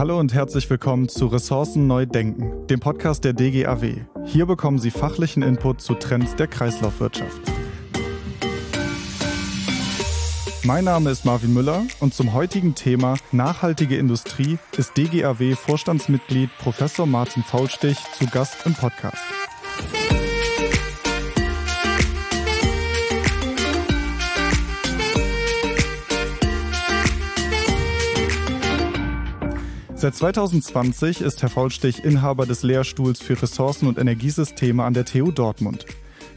Hallo und herzlich willkommen zu Ressourcen neu denken, dem Podcast der DGAW. Hier bekommen Sie fachlichen Input zu Trends der Kreislaufwirtschaft. Mein Name ist Marvin Müller und zum heutigen Thema nachhaltige Industrie ist DGAW Vorstandsmitglied Professor Martin Faulstich zu Gast im Podcast. Seit 2020 ist Herr Faulstich Inhaber des Lehrstuhls für Ressourcen- und Energiesysteme an der TU Dortmund.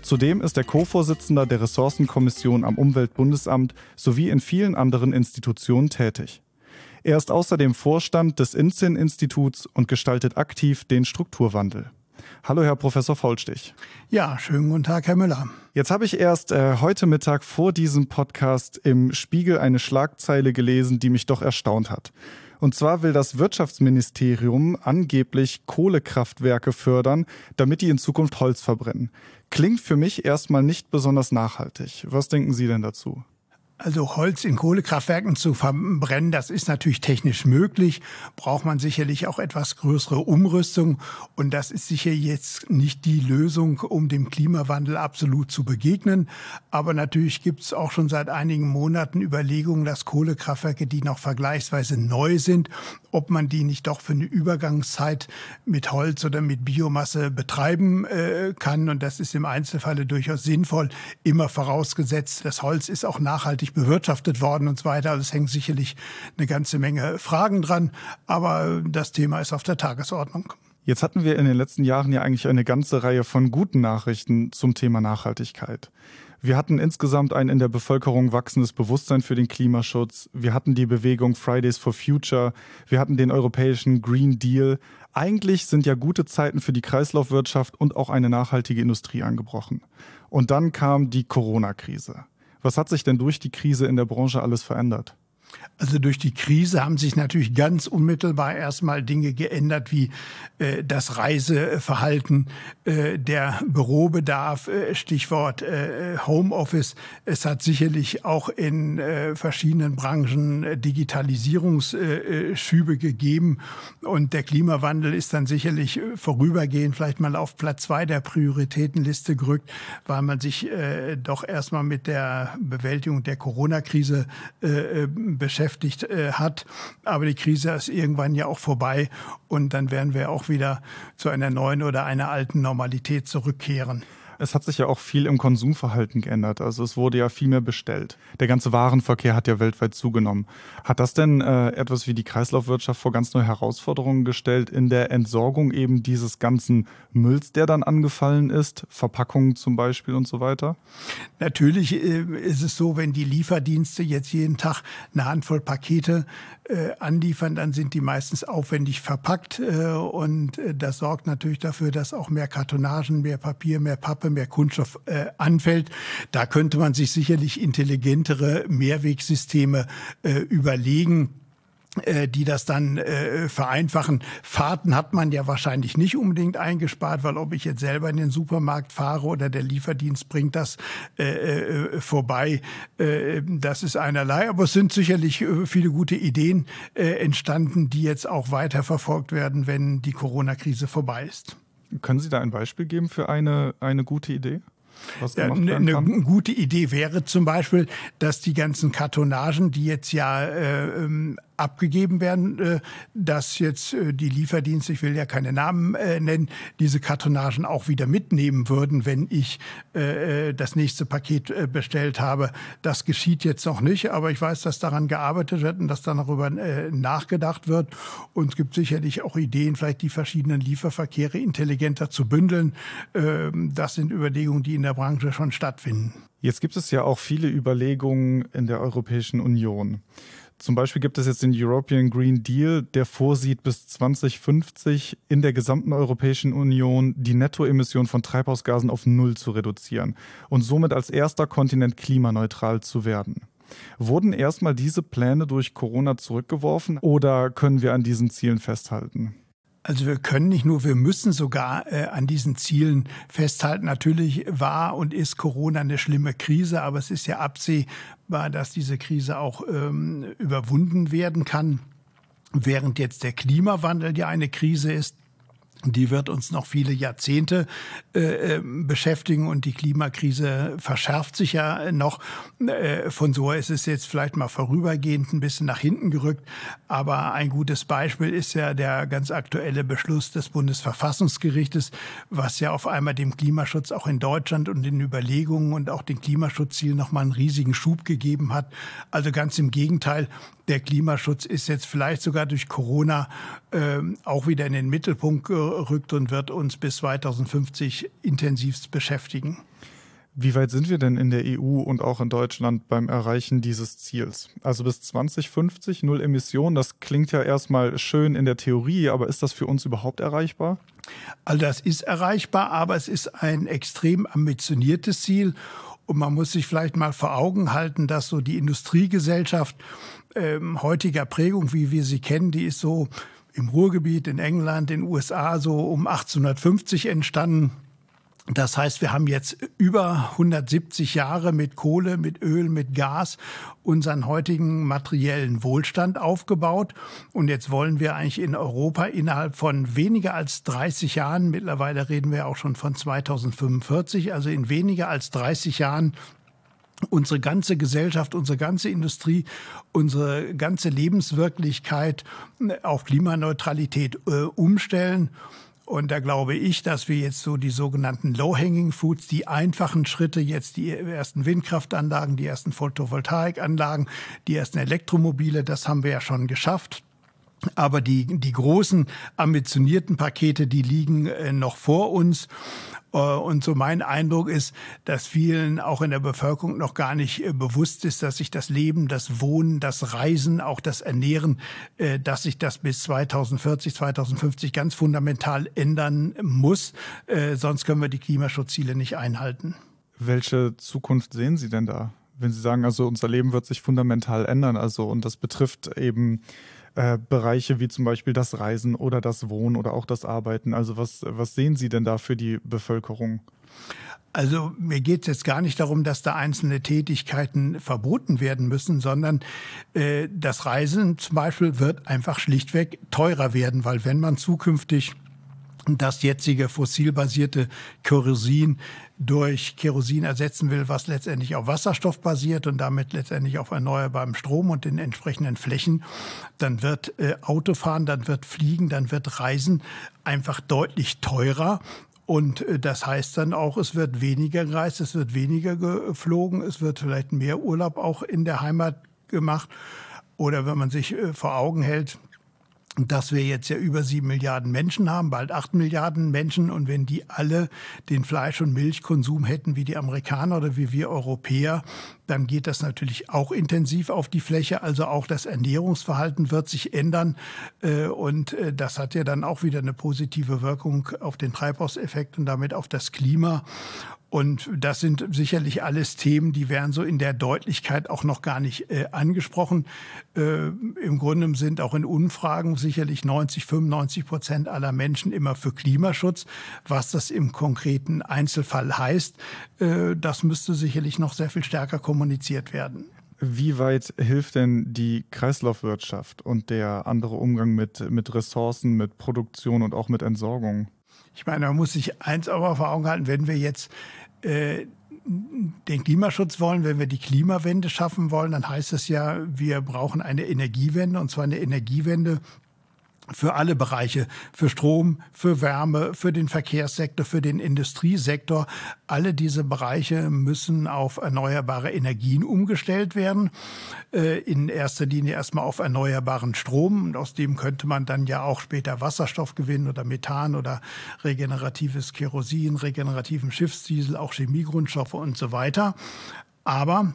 Zudem ist er Co-Vorsitzender der Ressourcenkommission am Umweltbundesamt sowie in vielen anderen Institutionen tätig. Er ist außerdem Vorstand des INSIN-Instituts und gestaltet aktiv den Strukturwandel. Hallo, Herr Professor Faulstich. Ja, schönen guten Tag, Herr Müller. Jetzt habe ich erst äh, heute Mittag vor diesem Podcast im Spiegel eine Schlagzeile gelesen, die mich doch erstaunt hat. Und zwar will das Wirtschaftsministerium angeblich Kohlekraftwerke fördern, damit die in Zukunft Holz verbrennen. Klingt für mich erstmal nicht besonders nachhaltig. Was denken Sie denn dazu? Also Holz in Kohlekraftwerken zu verbrennen, das ist natürlich technisch möglich, braucht man sicherlich auch etwas größere Umrüstung und das ist sicher jetzt nicht die Lösung, um dem Klimawandel absolut zu begegnen. Aber natürlich gibt es auch schon seit einigen Monaten Überlegungen, dass Kohlekraftwerke, die noch vergleichsweise neu sind, ob man die nicht doch für eine Übergangszeit mit Holz oder mit Biomasse betreiben äh, kann. Und das ist im Einzelfalle durchaus sinnvoll, immer vorausgesetzt, das Holz ist auch nachhaltig bewirtschaftet worden und so weiter. Also es hängt sicherlich eine ganze Menge Fragen dran, aber das Thema ist auf der Tagesordnung. Jetzt hatten wir in den letzten Jahren ja eigentlich eine ganze Reihe von guten Nachrichten zum Thema Nachhaltigkeit. Wir hatten insgesamt ein in der Bevölkerung wachsendes Bewusstsein für den Klimaschutz. Wir hatten die Bewegung Fridays for Future. Wir hatten den europäischen Green Deal. Eigentlich sind ja gute Zeiten für die Kreislaufwirtschaft und auch eine nachhaltige Industrie angebrochen. Und dann kam die Corona-Krise. Was hat sich denn durch die Krise in der Branche alles verändert? Also durch die Krise haben sich natürlich ganz unmittelbar erstmal Dinge geändert, wie äh, das Reiseverhalten, äh, der Bürobedarf, äh, Stichwort äh, Homeoffice. Es hat sicherlich auch in äh, verschiedenen Branchen äh, Digitalisierungsschübe gegeben. Und der Klimawandel ist dann sicherlich vorübergehend vielleicht mal auf Platz zwei der Prioritätenliste gerückt, weil man sich doch erstmal mit der Bewältigung der Corona-Krise beschäftigt äh, hat. Aber die Krise ist irgendwann ja auch vorbei und dann werden wir auch wieder zu einer neuen oder einer alten Normalität zurückkehren. Es hat sich ja auch viel im Konsumverhalten geändert. Also es wurde ja viel mehr bestellt. Der ganze Warenverkehr hat ja weltweit zugenommen. Hat das denn äh, etwas wie die Kreislaufwirtschaft vor ganz neue Herausforderungen gestellt in der Entsorgung eben dieses ganzen Mülls, der dann angefallen ist, Verpackungen zum Beispiel und so weiter? Natürlich äh, ist es so, wenn die Lieferdienste jetzt jeden Tag eine Handvoll Pakete äh, anliefern, dann sind die meistens aufwendig verpackt äh, und äh, das sorgt natürlich dafür, dass auch mehr Kartonagen, mehr Papier, mehr Pappe, mehr Kunststoff äh, anfällt. Da könnte man sich sicherlich intelligentere Mehrwegsysteme äh, überlegen äh, die das dann äh, vereinfachen. Fahrten hat man ja wahrscheinlich nicht unbedingt eingespart, weil ob ich jetzt selber in den Supermarkt fahre oder der Lieferdienst bringt das äh, äh, vorbei, äh, das ist einerlei. Aber es sind sicherlich äh, viele gute Ideen äh, entstanden, die jetzt auch weiter verfolgt werden, wenn die Corona-Krise vorbei ist. Können Sie da ein Beispiel geben für eine, eine gute Idee? Eine, eine gute Idee wäre zum Beispiel, dass die ganzen Kartonagen, die jetzt ja äh, ähm, abgegeben werden, äh, dass jetzt äh, die Lieferdienste, ich will ja keine Namen äh, nennen, diese Kartonagen auch wieder mitnehmen würden, wenn ich das nächste Paket bestellt habe. Das geschieht jetzt noch nicht, aber ich weiß, dass daran gearbeitet wird und dass darüber nachgedacht wird. Und es gibt sicherlich auch Ideen, vielleicht die verschiedenen Lieferverkehre intelligenter zu bündeln. Ähm, das sind Überlegungen, die in der Branche schon stattfinden. Jetzt gibt es ja auch viele Überlegungen in der Europäischen Union. Zum Beispiel gibt es jetzt den European Green Deal, der vorsieht, bis 2050 in der gesamten Europäischen Union die Nettoemission von Treibhausgasen auf Null zu reduzieren und somit als erster Kontinent klimaneutral zu werden. Wurden erstmal diese Pläne durch Corona zurückgeworfen oder können wir an diesen Zielen festhalten? Also wir können nicht nur, wir müssen sogar äh, an diesen Zielen festhalten. Natürlich war und ist Corona eine schlimme Krise, aber es ist ja absehbar, dass diese Krise auch ähm, überwunden werden kann. während jetzt der Klimawandel ja eine Krise ist, die wird uns noch viele Jahrzehnte äh, ähm, beschäftigen und die Klimakrise verschärft sich ja noch. Äh, von so ist es jetzt vielleicht mal vorübergehend ein bisschen nach hinten gerückt. Aber ein gutes Beispiel ist ja der ganz aktuelle Beschluss des Bundesverfassungsgerichtes, was ja auf einmal dem Klimaschutz auch in Deutschland und den Überlegungen und auch den Klimaschutzzielen nochmal einen riesigen Schub gegeben hat. Also ganz im Gegenteil, der Klimaschutz ist jetzt vielleicht sogar durch Corona äh, auch wieder in den Mittelpunkt gerückt und wird uns bis 2050 intensivst beschäftigen. Wie weit sind wir denn in der EU und auch in Deutschland beim Erreichen dieses Ziels? Also bis 2050 null Emissionen, das klingt ja erstmal schön in der Theorie, aber ist das für uns überhaupt erreichbar? Also das ist erreichbar, aber es ist ein extrem ambitioniertes Ziel und man muss sich vielleicht mal vor Augen halten, dass so die Industriegesellschaft ähm, heutiger Prägung, wie wir sie kennen, die ist so im Ruhrgebiet, in England, in den USA so um 1850 entstanden. Das heißt, wir haben jetzt über 170 Jahre mit Kohle, mit Öl, mit Gas unseren heutigen materiellen Wohlstand aufgebaut. Und jetzt wollen wir eigentlich in Europa innerhalb von weniger als 30 Jahren, mittlerweile reden wir auch schon von 2045, also in weniger als 30 Jahren unsere ganze Gesellschaft, unsere ganze Industrie, unsere ganze Lebenswirklichkeit auf Klimaneutralität äh, umstellen. Und da glaube ich, dass wir jetzt so die sogenannten Low-Hanging Foods, die einfachen Schritte, jetzt die ersten Windkraftanlagen, die ersten Photovoltaikanlagen, die ersten Elektromobile, das haben wir ja schon geschafft. Aber die, die großen ambitionierten Pakete, die liegen äh, noch vor uns. Äh, und so mein Eindruck ist, dass vielen auch in der Bevölkerung noch gar nicht äh, bewusst ist, dass sich das Leben, das Wohnen, das Reisen, auch das Ernähren, äh, dass sich das bis 2040, 2050 ganz fundamental ändern muss. Sonst können wir die Klimaschutzziele nicht einhalten. Welche Zukunft sehen Sie denn da? Wenn Sie sagen, also unser Leben wird sich fundamental ändern, also und das betrifft eben äh, Bereiche wie zum Beispiel das Reisen oder das Wohnen oder auch das Arbeiten. Also was, was sehen Sie denn da für die Bevölkerung? Also mir geht es jetzt gar nicht darum, dass da einzelne Tätigkeiten verboten werden müssen, sondern äh, das Reisen zum Beispiel wird einfach schlichtweg teurer werden, weil wenn man zukünftig das jetzige fossilbasierte Kerosin durch Kerosin ersetzen will, was letztendlich auf Wasserstoff basiert und damit letztendlich auf erneuerbarem Strom und den entsprechenden Flächen, dann wird äh, Autofahren, dann wird Fliegen, dann wird Reisen einfach deutlich teurer. Und äh, das heißt dann auch, es wird weniger gereist, es wird weniger geflogen, es wird vielleicht mehr Urlaub auch in der Heimat gemacht. Oder wenn man sich äh, vor Augen hält, dass wir jetzt ja über sieben Milliarden Menschen haben, bald acht Milliarden Menschen. Und wenn die alle den Fleisch- und Milchkonsum hätten wie die Amerikaner oder wie wir Europäer, dann geht das natürlich auch intensiv auf die Fläche. Also auch das Ernährungsverhalten wird sich ändern. Äh, und äh, das hat ja dann auch wieder eine positive Wirkung auf den Treibhauseffekt und damit auf das Klima. Und das sind sicherlich alles Themen, die werden so in der Deutlichkeit auch noch gar nicht äh, angesprochen. Äh, Im Grunde sind auch in Umfragen sicherlich 90, 95 Prozent aller Menschen immer für Klimaschutz. Was das im konkreten Einzelfall heißt, äh, das müsste sicherlich noch sehr viel stärker kommuniziert werden. Wie weit hilft denn die Kreislaufwirtschaft und der andere Umgang mit, mit Ressourcen, mit Produktion und auch mit Entsorgung? Ich meine, man muss sich eins aber vor Augen halten, wenn wir jetzt äh, den Klimaschutz wollen, wenn wir die Klimawende schaffen wollen, dann heißt es ja, wir brauchen eine Energiewende und zwar eine Energiewende, für alle Bereiche, für Strom, für Wärme, für den Verkehrssektor, für den Industriesektor. Alle diese Bereiche müssen auf erneuerbare Energien umgestellt werden. Äh, in erster Linie erstmal auf erneuerbaren Strom. Und aus dem könnte man dann ja auch später Wasserstoff gewinnen oder Methan oder regeneratives Kerosin, regenerativen Schiffsdiesel, auch Chemiegrundstoffe und so weiter. Aber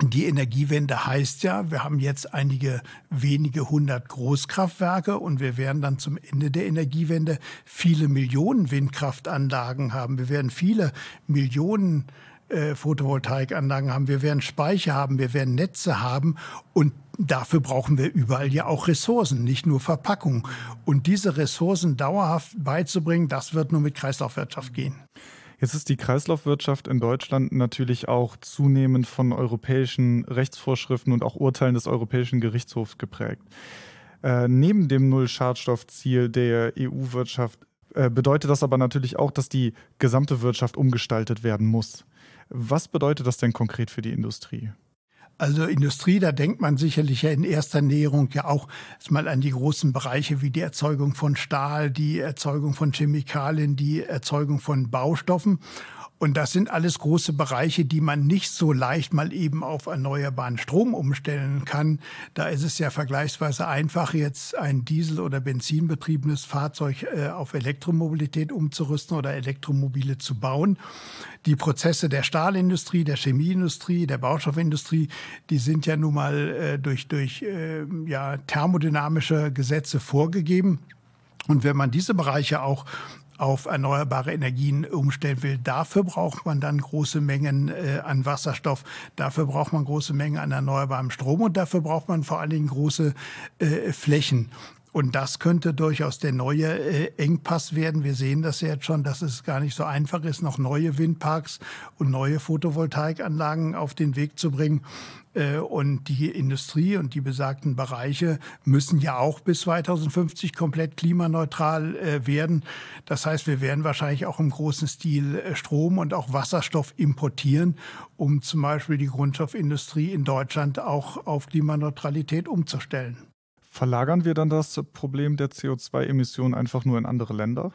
die Energiewende heißt ja, wir haben jetzt einige wenige hundert Großkraftwerke und wir werden dann zum Ende der Energiewende viele Millionen Windkraftanlagen haben. Wir werden viele Millionen äh, Photovoltaikanlagen haben. Wir werden Speicher haben, wir werden Netze haben und dafür brauchen wir überall ja auch Ressourcen, nicht nur Verpackung. Und diese Ressourcen dauerhaft beizubringen, das wird nur mit Kreislaufwirtschaft gehen. Jetzt ist die Kreislaufwirtschaft in Deutschland natürlich auch zunehmend von europäischen Rechtsvorschriften und auch Urteilen des Europäischen Gerichtshofs geprägt. Äh, neben dem Null-Schadstoffziel der EU-Wirtschaft äh, bedeutet das aber natürlich auch, dass die gesamte Wirtschaft umgestaltet werden muss. Was bedeutet das denn konkret für die Industrie? Also Industrie, da denkt man sicherlich ja in erster Näherung ja auch mal an die großen Bereiche wie die Erzeugung von Stahl, die Erzeugung von Chemikalien, die Erzeugung von Baustoffen. Und das sind alles große Bereiche, die man nicht so leicht mal eben auf erneuerbaren Strom umstellen kann. Da ist es ja vergleichsweise einfach, jetzt ein Diesel- oder Benzinbetriebenes Fahrzeug äh, auf Elektromobilität umzurüsten oder Elektromobile zu bauen. Die Prozesse der Stahlindustrie, der Chemieindustrie, der Baustoffindustrie, die sind ja nun mal äh, durch, durch äh, ja, thermodynamische Gesetze vorgegeben. Und wenn man diese Bereiche auch auf erneuerbare Energien umstellen will. Dafür braucht man dann große Mengen äh, an Wasserstoff, dafür braucht man große Mengen an erneuerbarem Strom und dafür braucht man vor allen Dingen große äh, Flächen. Und das könnte durchaus der neue äh, Engpass werden. Wir sehen das ja jetzt schon, dass es gar nicht so einfach ist, noch neue Windparks und neue Photovoltaikanlagen auf den Weg zu bringen. Äh, und die Industrie und die besagten Bereiche müssen ja auch bis 2050 komplett klimaneutral äh, werden. Das heißt, wir werden wahrscheinlich auch im großen Stil äh, Strom und auch Wasserstoff importieren, um zum Beispiel die Grundstoffindustrie in Deutschland auch auf Klimaneutralität umzustellen. Verlagern wir dann das Problem der CO2-Emissionen einfach nur in andere Länder?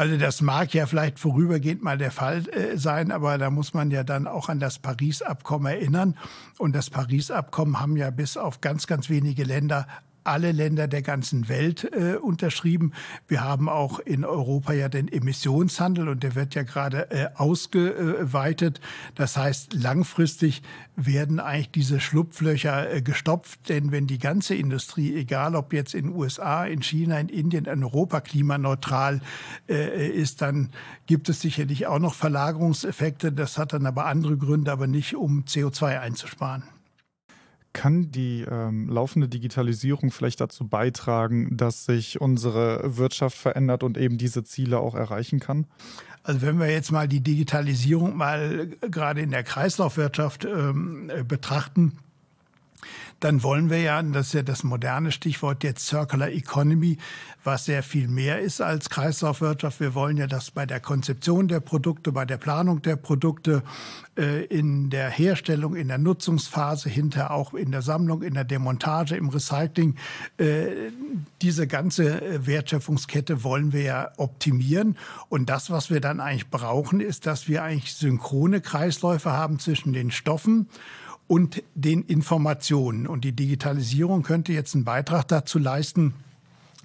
Also das mag ja vielleicht vorübergehend mal der Fall äh, sein, aber da muss man ja dann auch an das Paris-Abkommen erinnern. Und das Paris-Abkommen haben ja bis auf ganz, ganz wenige Länder alle Länder der ganzen Welt äh, unterschrieben. Wir haben auch in Europa ja den Emissionshandel und der wird ja gerade äh, ausgeweitet. Das heißt, langfristig werden eigentlich diese Schlupflöcher äh, gestopft, denn wenn die ganze Industrie, egal ob jetzt in USA, in China, in Indien, in Europa klimaneutral äh, ist, dann gibt es sicherlich auch noch Verlagerungseffekte. Das hat dann aber andere Gründe, aber nicht um CO2 einzusparen. Kann die ähm, laufende Digitalisierung vielleicht dazu beitragen, dass sich unsere Wirtschaft verändert und eben diese Ziele auch erreichen kann? Also wenn wir jetzt mal die Digitalisierung mal gerade in der Kreislaufwirtschaft ähm, betrachten, dann wollen wir ja, das ist ja das moderne Stichwort jetzt Circular Economy, was sehr viel mehr ist als Kreislaufwirtschaft. Wir wollen ja, dass bei der Konzeption der Produkte, bei der Planung der Produkte, äh, in der Herstellung, in der Nutzungsphase, hinter auch in der Sammlung, in der Demontage, im Recycling, äh, diese ganze äh, Wertschöpfungskette wollen wir ja optimieren. Und das, was wir dann eigentlich brauchen, ist, dass wir eigentlich synchrone Kreisläufe haben zwischen den Stoffen und den Informationen. Und die Digitalisierung könnte jetzt einen Beitrag dazu leisten,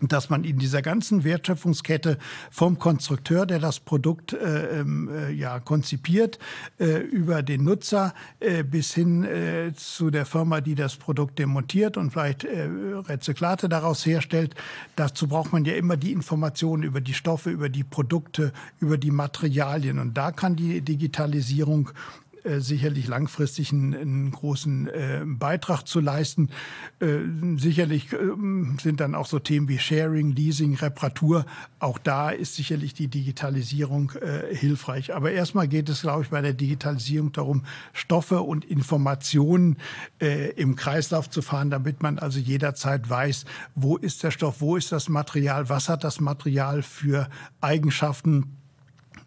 dass man in dieser ganzen Wertschöpfungskette vom Konstrukteur, der das Produkt äh, ähm, äh, ja konzipiert, äh, über den Nutzer äh, bis hin äh, zu der Firma, die das Produkt demontiert und vielleicht äh, Rezyklate daraus herstellt. Dazu braucht man ja immer die Informationen über die Stoffe, über die Produkte, über die Materialien. Und da kann die Digitalisierung äh, sicherlich langfristig einen, einen großen äh, Beitrag zu leisten. Äh, sicherlich äh, sind dann auch so Themen wie Sharing, Leasing, Reparatur. Auch da ist sicherlich die Digitalisierung äh, hilfreich. Aber erstmal geht es, glaube ich, bei der Digitalisierung darum, Stoffe und Informationen im Kreislauf zu fahren, damit man also jederzeit weiß, wo ist der Stoff, wo ist das Material, was hat das Material für Eigenschaften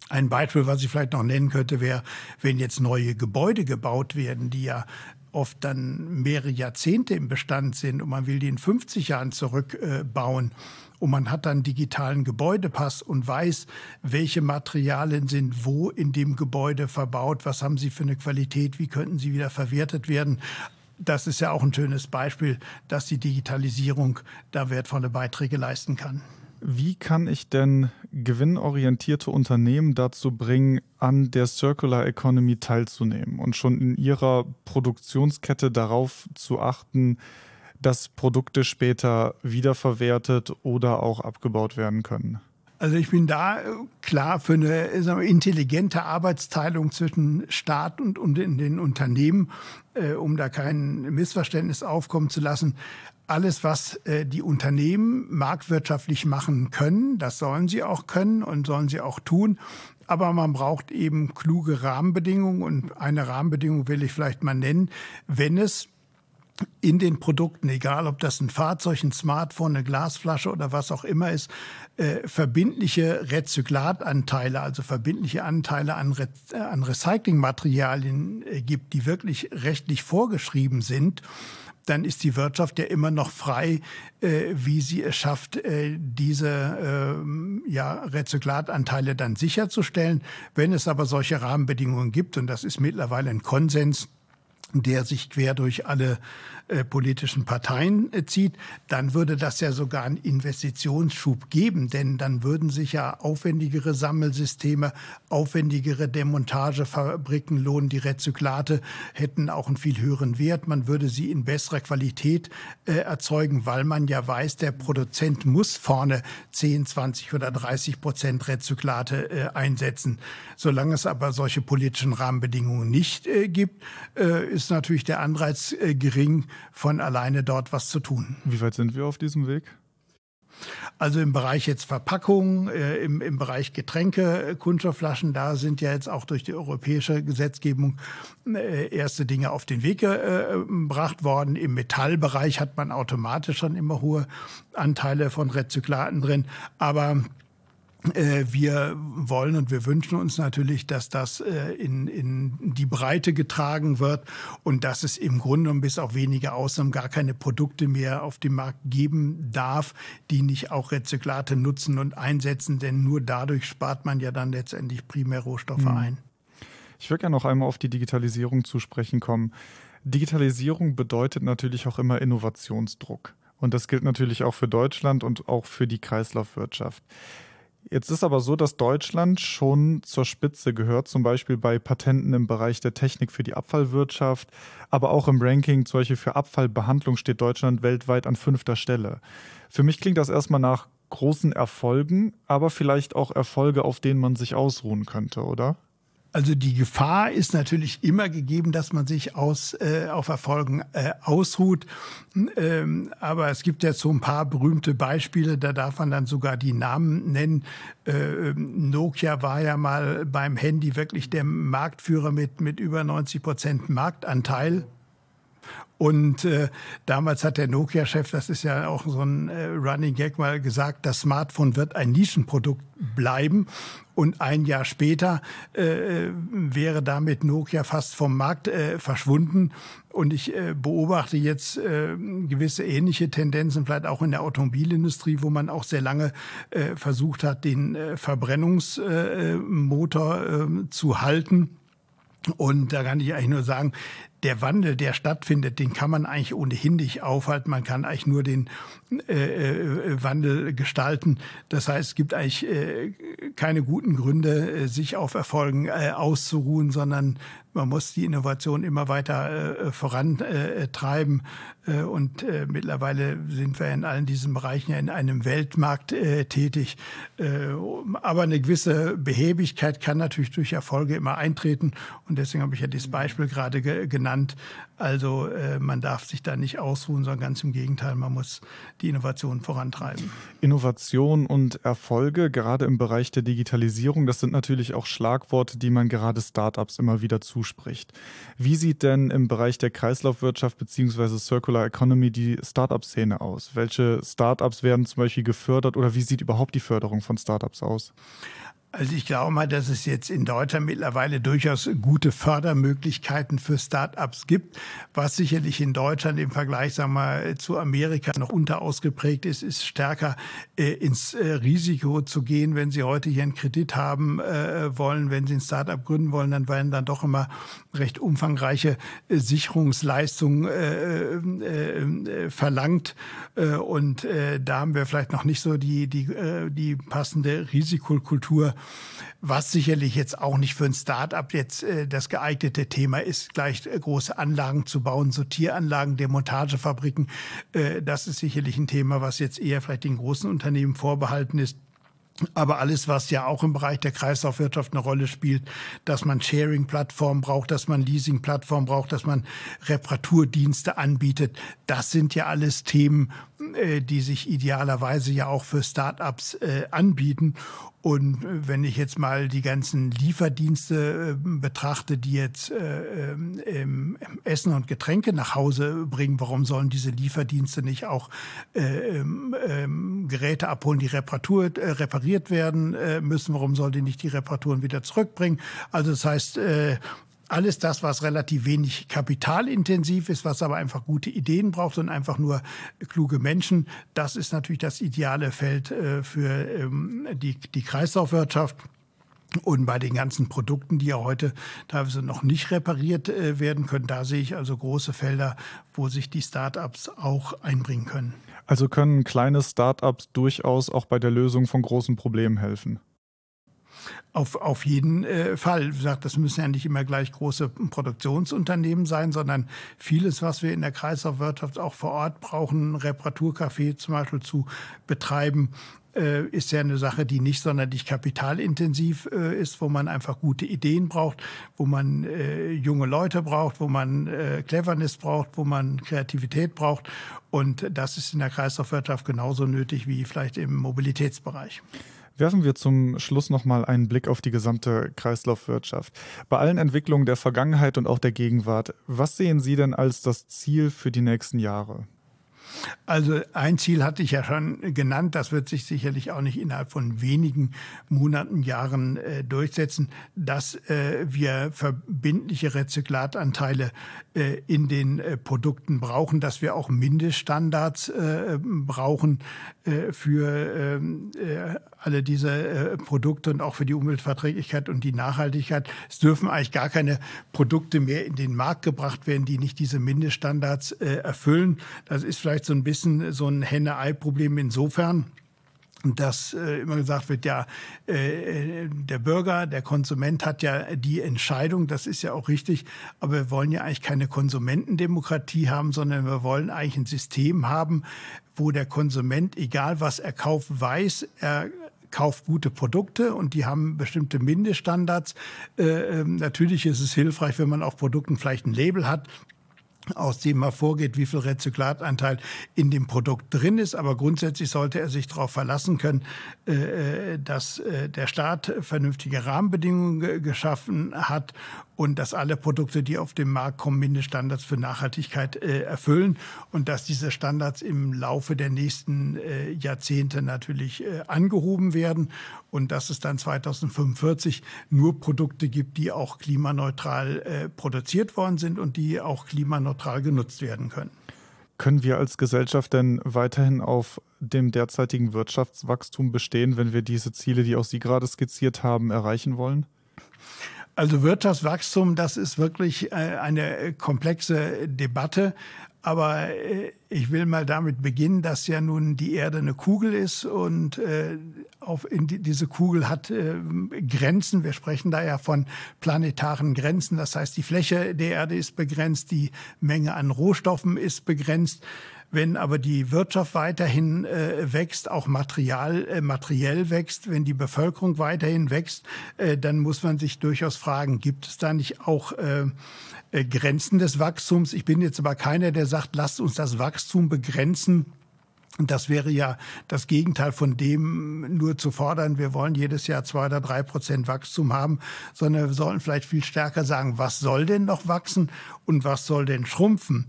ein Beispiel, was ich vielleicht noch nennen könnte, wäre, wenn jetzt neue Gebäude gebaut werden, die ja oft dann mehrere Jahrzehnte im Bestand sind und man will die in 50 Jahren zurückbauen. Äh, und man hat dann digitalen Gebäudepass und weiß, welche Materialien sind wo in dem Gebäude verbaut, was haben sie für eine Qualität, wie könnten sie wieder verwertet werden. Das ist ja auch ein schönes Beispiel, dass die Digitalisierung da wertvolle Beiträge leisten kann. Wie kann ich denn gewinnorientierte Unternehmen dazu bringen, an der Circular Economy teilzunehmen und schon in ihrer Produktionskette darauf zu achten, dass Produkte später wiederverwertet oder auch abgebaut werden können? Also ich bin da äh, klar für eine wir, intelligente Arbeitsteilung zwischen Staat und, und den Unternehmen, äh, um da kein Missverständnis aufkommen zu lassen alles, was äh, die Unternehmen marktwirtschaftlich machen können, das sollen sie auch können und sollen sie auch tun. Aber man braucht eben kluge Rahmenbedingungen und eine Rahmenbedingung will ich vielleicht mal nennen, wenn es in den Produkten, egal ob das ein Fahrzeug, ein Smartphone, eine Glasflasche oder was auch immer ist, äh, verbindliche Rezyklatanteile, also verbindliche Anteile an, Re äh, an Recyclingmaterialien äh, gibt, die wirklich rechtlich vorgeschrieben sind, dann ist die Wirtschaft ja immer noch frei, äh, wie sie es schafft, äh, diese äh, ja, Rezyklatanteile dann sicherzustellen. Wenn es aber solche Rahmenbedingungen gibt, und das ist mittlerweile ein Konsens, der sich quer durch alle äh, politischen Parteien äh, zieht, dann würde das ja sogar einen Investitionsschub geben, denn dann würden sich ja aufwendigere Sammelsysteme, aufwendigere Demontagefabriken lohnen. Die Rezyklate hätten auch einen viel höheren Wert. Man würde sie in besserer Qualität äh, erzeugen, weil man ja weiß, der Produzent muss vorne 10, 20 oder 30 Prozent Rezyklate äh, einsetzen. Solange es aber solche politischen Rahmenbedingungen nicht gibt, ist natürlich der Anreiz gering, von alleine dort was zu tun. Wie weit sind wir auf diesem Weg? Also im Bereich jetzt Verpackung, äh, im, im Bereich Getränke, äh, Kunststoffflaschen, da sind ja jetzt auch durch die europäische Gesetzgebung äh, erste Dinge auf den Weg äh, gebracht worden. Im Metallbereich hat man automatisch schon immer hohe Anteile von Rezyklaten drin. Aber äh, wir wollen und wir wünschen uns natürlich, dass das äh, in, in die Breite getragen wird und dass es im Grunde bis auf wenige Ausnahmen gar keine Produkte mehr auf dem Markt geben darf, die nicht auch Rezyklate nutzen und einsetzen, denn nur dadurch spart man ja dann letztendlich Primärrohstoffe mhm. ein. Ich würde gerne noch einmal auf die Digitalisierung zu sprechen kommen. Digitalisierung bedeutet natürlich auch immer Innovationsdruck. Und das gilt natürlich auch für Deutschland und auch für die Kreislaufwirtschaft. Jetzt ist aber so, dass Deutschland schon zur Spitze gehört, zum Beispiel bei Patenten im Bereich der Technik für die Abfallwirtschaft, aber auch im Ranking, zum Beispiel für Abfallbehandlung steht Deutschland weltweit an fünfter Stelle. Für mich klingt das erstmal nach großen Erfolgen, aber vielleicht auch Erfolge, auf denen man sich ausruhen könnte, oder? Also die Gefahr ist natürlich immer gegeben, dass man sich aus, äh, auf Erfolgen äh, ausruht. Ähm, aber es gibt jetzt so ein paar berühmte Beispiele, da darf man dann sogar die Namen nennen. Äh, Nokia war ja mal beim Handy wirklich der Marktführer mit, mit über 90 Prozent Marktanteil. Und äh, damals hat der Nokia-Chef, das ist ja auch so ein äh, Running Gag, mal gesagt, das Smartphone wird ein Nischenprodukt bleiben. Und ein Jahr später äh, wäre damit Nokia fast vom Markt äh, verschwunden. Und ich äh, beobachte jetzt äh, gewisse ähnliche Tendenzen, vielleicht auch in der Automobilindustrie, wo man auch sehr lange äh, versucht hat, den äh, Verbrennungsmotor äh, zu halten. Und da kann ich eigentlich nur sagen, der Wandel, der stattfindet, den kann man eigentlich ohnehin nicht aufhalten. Man kann eigentlich nur den äh, äh, Wandel gestalten. Das heißt, es gibt eigentlich äh, keine guten Gründe, sich auf Erfolgen auszuruhen, sondern man muss die Innovation immer weiter vorantreiben. Und mittlerweile sind wir in allen diesen Bereichen ja in einem Weltmarkt tätig. Aber eine gewisse Behäbigkeit kann natürlich durch Erfolge immer eintreten. Und deswegen habe ich ja dieses Beispiel gerade ge genannt. Also man darf sich da nicht ausruhen, sondern ganz im Gegenteil, man muss die Innovation vorantreiben. Innovation und Erfolge, gerade im Bereich der Digitalisierung, das sind natürlich auch Schlagworte, die man gerade Startups immer wieder zuspricht. Wie sieht denn im Bereich der Kreislaufwirtschaft bzw. Circular Economy die Startup-Szene aus? Welche Startups werden zum Beispiel gefördert oder wie sieht überhaupt die Förderung von Startups aus? Also ich glaube mal, dass es jetzt in Deutschland mittlerweile durchaus gute Fördermöglichkeiten für Start-ups gibt. Was sicherlich in Deutschland im Vergleich sagen wir, zu Amerika noch unterausgeprägt ist, ist stärker äh, ins äh, Risiko zu gehen. Wenn Sie heute hier einen Kredit haben äh, wollen, wenn Sie ein Start-up gründen wollen, dann werden dann doch immer recht umfangreiche äh, Sicherungsleistungen äh, äh, verlangt. und da haben wir vielleicht noch nicht so die, die, die passende Risikokultur was sicherlich jetzt auch nicht für ein Start-up jetzt äh, das geeignete Thema ist, gleich äh, große Anlagen zu bauen, Sortieranlagen, Demontagefabriken. Äh, das ist sicherlich ein Thema, was jetzt eher vielleicht den großen Unternehmen vorbehalten ist. Aber alles, was ja auch im Bereich der Kreislaufwirtschaft eine Rolle spielt, dass man Sharing-Plattformen braucht, dass man Leasing-Plattformen braucht, dass man Reparaturdienste anbietet, das sind ja alles Themen, die sich idealerweise ja auch für Start-ups äh, anbieten. Und äh, wenn ich jetzt mal die ganzen Lieferdienste betrachte, die jetzt ähm, Essen und Getränke nach Hause bringen, warum sollen diese Lieferdienste nicht auch ähm, ähm, Geräte abholen, die Reparatur, repariert werden müssen? Warum sollen die nicht die Reparaturen wieder zurückbringen? Also das heißt, alles das, was relativ wenig kapitalintensiv ist, was aber einfach gute Ideen braucht und einfach nur kluge Menschen, das ist natürlich das ideale Feld äh, für ähm, die, die Kreislaufwirtschaft. Und bei den ganzen Produkten, die ja heute teilweise noch nicht repariert äh, werden können, da sehe ich also große Felder, wo sich die Start-ups auch einbringen können. Also können kleine Start-ups durchaus auch bei der Lösung von großen Problemen helfen. Auf, auf jeden äh, Fall. Wie gesagt, das müssen ja nicht immer gleich große Produktionsunternehmen sein, sondern vieles, was wir in der Kreislaufwirtschaft auch vor Ort brauchen, Reparaturcafé zum Beispiel zu betreiben, äh, ist ja eine Sache, die nicht sonderlich kapitalintensiv äh, ist, wo man einfach gute Ideen braucht, wo man äh, junge Leute braucht, wo man Cleverness braucht, wo man Kreativität braucht. Und das ist in der Kreislaufwirtschaft genauso nötig wie vielleicht im Mobilitätsbereich. Werfen wir zum Schluss nochmal einen Blick auf die gesamte Kreislaufwirtschaft. Bei allen Entwicklungen der Vergangenheit und auch der Gegenwart, was sehen Sie denn als das Ziel für die nächsten Jahre? Also ein Ziel hatte ich ja schon genannt, das wird sich sicherlich auch nicht innerhalb von wenigen Monaten, Jahren äh, durchsetzen, dass äh, wir verbindliche Rezyklatanteile äh, in den äh, Produkten brauchen, dass wir auch Mindeststandards äh, brauchen äh, für ähm, alle diese Produkte und auch für die Umweltverträglichkeit und die Nachhaltigkeit. Es dürfen eigentlich gar keine Produkte mehr in den Markt gebracht werden, die nicht diese Mindeststandards erfüllen. Das ist vielleicht so ein bisschen so ein Henne-Ei-Problem insofern, dass äh, immer gesagt wird, ja, äh, der Bürger, der Konsument hat ja die Entscheidung, das ist ja auch richtig, aber wir wollen ja eigentlich keine Konsumentendemokratie haben, sondern wir wollen eigentlich ein System haben, wo der Konsument, egal was er kauft, weiß, er kauft gute Produkte und die haben bestimmte Mindeststandards. Äh, ähm, natürlich ist es hilfreich, wenn man auf Produkten vielleicht ein Label hat, aus dem hervorgeht, wie viel Rezyklatanteil in dem Produkt drin ist. Aber grundsätzlich sollte er sich darauf verlassen können, äh, äh, dass äh, der Staat vernünftige Rahmenbedingungen geschaffen hat und dass alle Produkte, die auf den Markt kommen, Mindeststandards für Nachhaltigkeit erfüllen und dass diese Standards im Laufe der nächsten Jahrzehnte natürlich angehoben werden und dass es dann 2045 nur Produkte gibt, die auch klimaneutral produziert worden sind und die auch klimaneutral neutral genutzt werden können. Können wir als Gesellschaft denn weiterhin auf dem derzeitigen Wirtschaftswachstum bestehen, wenn wir diese Ziele, die auch Sie gerade skizziert haben, erreichen wollen? Also Wirtschaftswachstum, das ist wirklich äh, eine komplexe Debatte. Aber äh, ich will mal damit beginnen, dass ja nun die Erde eine Kugel ist und äh, auf die, diese Kugel hat äh, Grenzen. Wir sprechen da ja von planetaren Grenzen. Das heißt, die Fläche der Erde ist begrenzt, die Menge an Rohstoffen ist begrenzt. Wenn aber die Wirtschaft weiterhin äh, wächst, auch Material, äh, materiell wächst, wenn die Bevölkerung weiterhin wächst, äh, dann muss man sich durchaus fragen, gibt es da nicht auch äh, äh, Grenzen des Wachstums? Ich bin jetzt aber keiner, der sagt, lasst uns das Wachstum begrenzen. Das wäre ja das Gegenteil von dem, nur zu fordern, wir wollen jedes Jahr zwei oder drei Prozent Wachstum haben, sondern wir sollten vielleicht viel stärker sagen, was soll denn noch wachsen und was soll denn schrumpfen?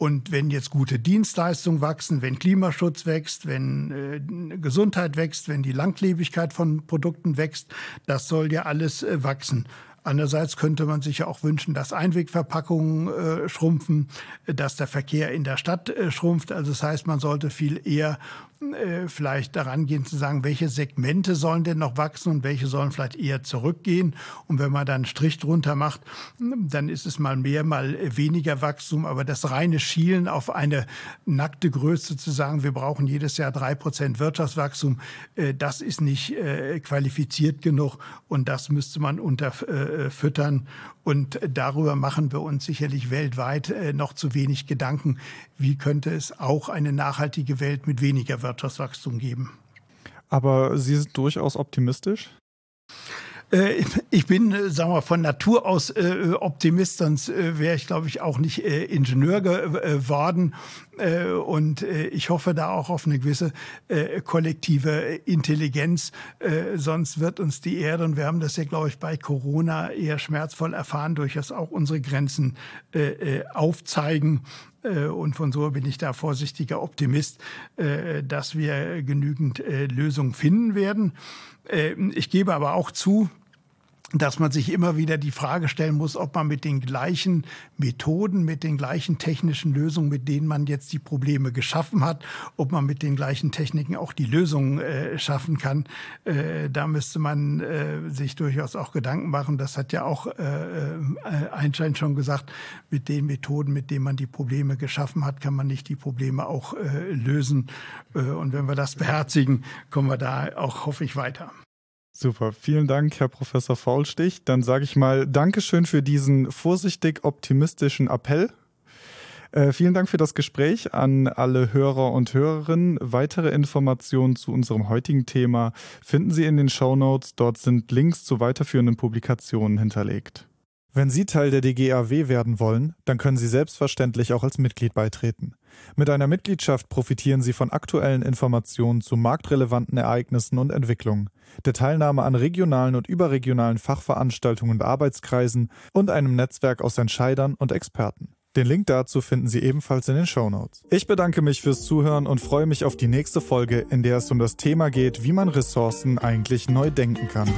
Und wenn jetzt gute Dienstleistungen wachsen, wenn Klimaschutz wächst, wenn äh, Gesundheit wächst, wenn die Langlebigkeit von Produkten wächst, das soll ja alles äh, wachsen. Andererseits könnte man sich ja auch wünschen, dass Einwegverpackungen äh, schrumpfen, dass der Verkehr in der Stadt äh, schrumpft. Also das heißt, man sollte viel eher äh, vielleicht daran gehen zu sagen, welche Segmente sollen denn noch wachsen und welche sollen vielleicht eher zurückgehen. Und wenn man dann einen Strich drunter macht, dann ist es mal mehr, mal weniger Wachstum. Aber das reine Schielen auf eine nackte Größe zu sagen, wir brauchen jedes Jahr drei Prozent Wirtschaftswachstum, äh, das ist nicht äh, qualifiziert genug und das müsste man unterfüttern. Und darüber machen wir uns sicherlich weltweit noch zu wenig Gedanken. Wie könnte es auch eine nachhaltige Welt mit weniger Wirtschaftswachstum geben? Aber Sie sind durchaus optimistisch? Äh, ich bin, äh, sagen wir, von Natur aus äh, Optimist, sonst wäre ich, glaube ich, auch nicht Ingenieur geworden. Und ich hoffe da auch auf eine gewisse kollektive Intelligenz. Sonst wird uns die Erde, und wir haben das ja, glaube ich, bei Corona eher schmerzvoll erfahren, durchaus auch unsere Grenzen aufzeigen. Und von so bin ich da vorsichtiger Optimist, dass wir genügend Lösungen finden werden. Ich gebe aber auch zu, dass man sich immer wieder die Frage stellen muss, ob man mit den gleichen Methoden, mit den gleichen technischen Lösungen, mit denen man jetzt die Probleme geschaffen hat, ob man mit den gleichen Techniken auch die Lösungen äh, schaffen kann. Äh, da müsste man äh, sich durchaus auch Gedanken machen. Das hat ja auch äh, äh, Einstein schon gesagt, mit den Methoden, mit denen man die Probleme geschaffen hat, kann man nicht die Probleme auch äh, lösen. und wenn wir das beherzigen, kommen wir da auch, hoffe ich, weiter. Super, vielen Dank, Herr Professor Faulstich. Dann sage ich mal Dankeschön für diesen vorsichtig optimistischen Appell. Äh, vielen Dank für das Gespräch an alle Hörer und Hörerinnen. Weitere Informationen zu unserem heutigen Thema finden Sie in den Show Notes. Dort sind Links zu weiterführenden Publikationen hinterlegt. Wenn Sie Teil der DGAW werden wollen, dann können Sie selbstverständlich auch als Mitglied beitreten. Mit einer Mitgliedschaft profitieren Sie von aktuellen Informationen zu marktrelevanten Ereignissen und Entwicklungen, der Teilnahme an regionalen und überregionalen Fachveranstaltungen und Arbeitskreisen und einem Netzwerk aus Entscheidern und Experten. Den Link dazu finden Sie ebenfalls in den Show Notes. Ich bedanke mich fürs Zuhören und freue mich auf die nächste Folge, in der es um das Thema geht, wie man Ressourcen eigentlich neu denken kann.